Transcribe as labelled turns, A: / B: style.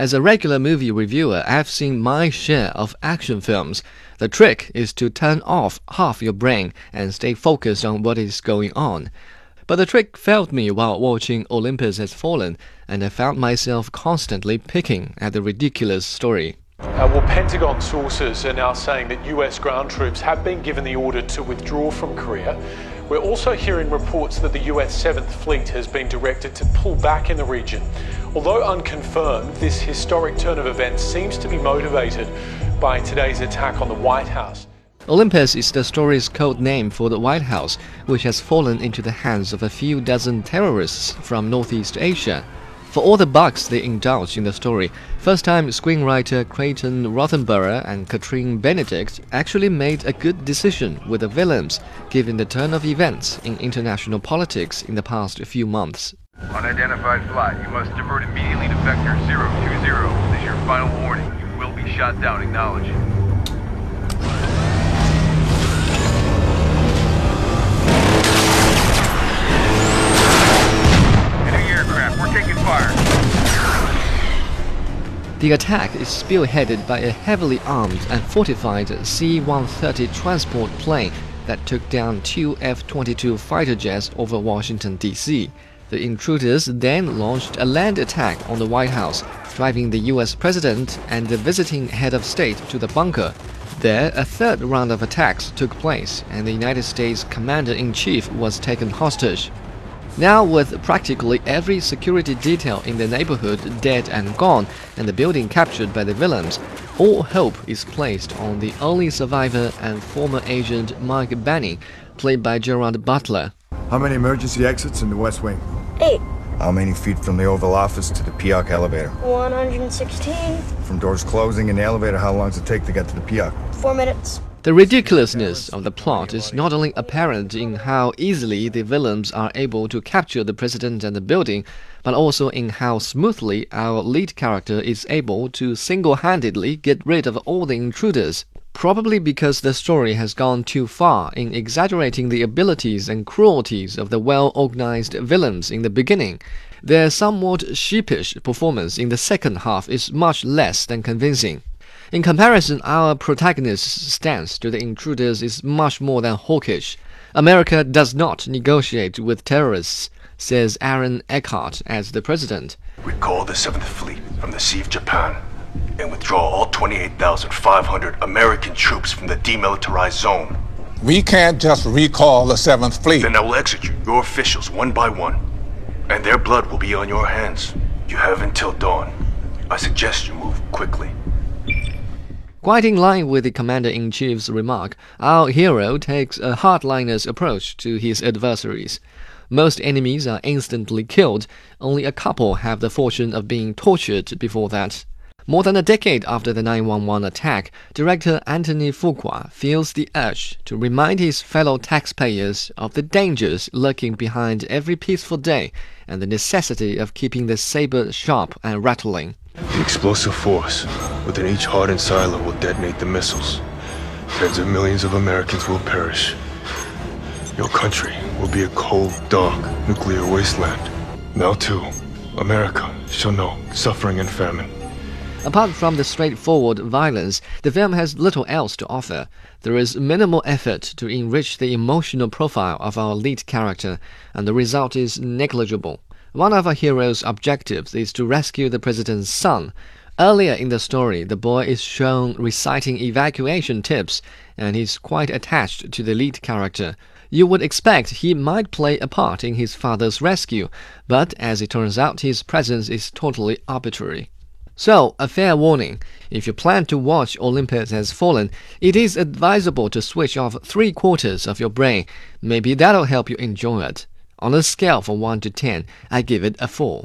A: As a regular movie reviewer, I've seen my share of action films. The trick is to turn off half your brain and stay focused on what is going on. But the trick failed me while watching Olympus Has Fallen, and I found myself constantly picking at the ridiculous story.
B: Uh, well, Pentagon sources are now saying that US ground troops have been given the order to withdraw from Korea. We're also hearing reports that the US 7th Fleet has been directed to pull back in the region. Although unconfirmed, this historic turn of events seems to be motivated by today's attack on the White House.
A: Olympus is the story's code name for the White House, which has fallen into the hands of a few dozen terrorists from Northeast Asia. For all the bugs they indulge in the story, first time screenwriter Creighton Rothenberger and Katrin Benedikt actually made a good decision with the villains, given the turn of events in international politics in the past few months.
C: Unidentified flight, you must divert immediately to Vector 020. This is your final warning. You will be shot down. Acknowledge.
A: The attack is spearheaded by a heavily armed and fortified C-130 transport plane that took down two F-22 fighter jets over Washington, D.C. The intruders then launched a land attack on the White House, driving the U.S. president and the visiting head of state to the bunker. There, a third round of attacks took place, and the United States commander in chief was taken hostage. Now, with practically every security detail in the neighborhood dead and gone, and the building captured by the villains, all hope is placed on the only survivor and former agent Mike Banning, played by Gerard Butler.
D: How many emergency exits in the West Wing?
E: Eight.
D: How many feet from the Oval Office to the Peacock elevator?
E: 116.
D: From doors closing in the elevator, how long does it take to get to the Peacock?
E: Four minutes.
A: The ridiculousness of the plot is not only apparent in how easily the villains are able to capture the president and the building, but also in how smoothly our lead character is able to single handedly get rid of all the intruders. Probably because the story has gone too far in exaggerating the abilities and cruelties of the well organized villains in the beginning. Their somewhat sheepish performance in the second half is much less than convincing. In comparison, our protagonist's stance to the intruders is much more than hawkish. America does not negotiate with terrorists, says Aaron Eckhart as the president.
F: We call the 7th Fleet from the Sea of Japan and withdraw all 28,500 American troops from the demilitarized zone.
G: We can't just recall the 7th Fleet.
F: Then I will execute your officials one by one, and their blood will be on your hands. You have until dawn. I suggest you move quickly.
A: Quite in line with the commander in chief's remark, our hero takes a hardliner's approach to his adversaries. Most enemies are instantly killed, only a couple have the fortune of being tortured before that. More than a decade after the 911 attack, director Anthony Fuqua feels the urge to remind his fellow taxpayers of the dangers lurking behind every peaceful day and the necessity of keeping the saber sharp and rattling.
F: The explosive force within each hardened silo will detonate the missiles. Tens of millions of Americans will perish. Your country will be a cold, dark, nuclear wasteland. Now, too, America shall know suffering and famine.
A: Apart from the straightforward violence, the film has little else to offer. There is minimal effort to enrich the emotional profile of our lead character, and the result is negligible. One of our hero's objectives is to rescue the president's son. Earlier in the story, the boy is shown reciting evacuation tips, and he's quite attached to the lead character. You would expect he might play a part in his father's rescue, but as it turns out, his presence is totally arbitrary. So, a fair warning if you plan to watch Olympus Has Fallen, it is advisable to switch off three quarters of your brain. Maybe that'll help you enjoy it. On a scale from 1 to 10, I give it a 4.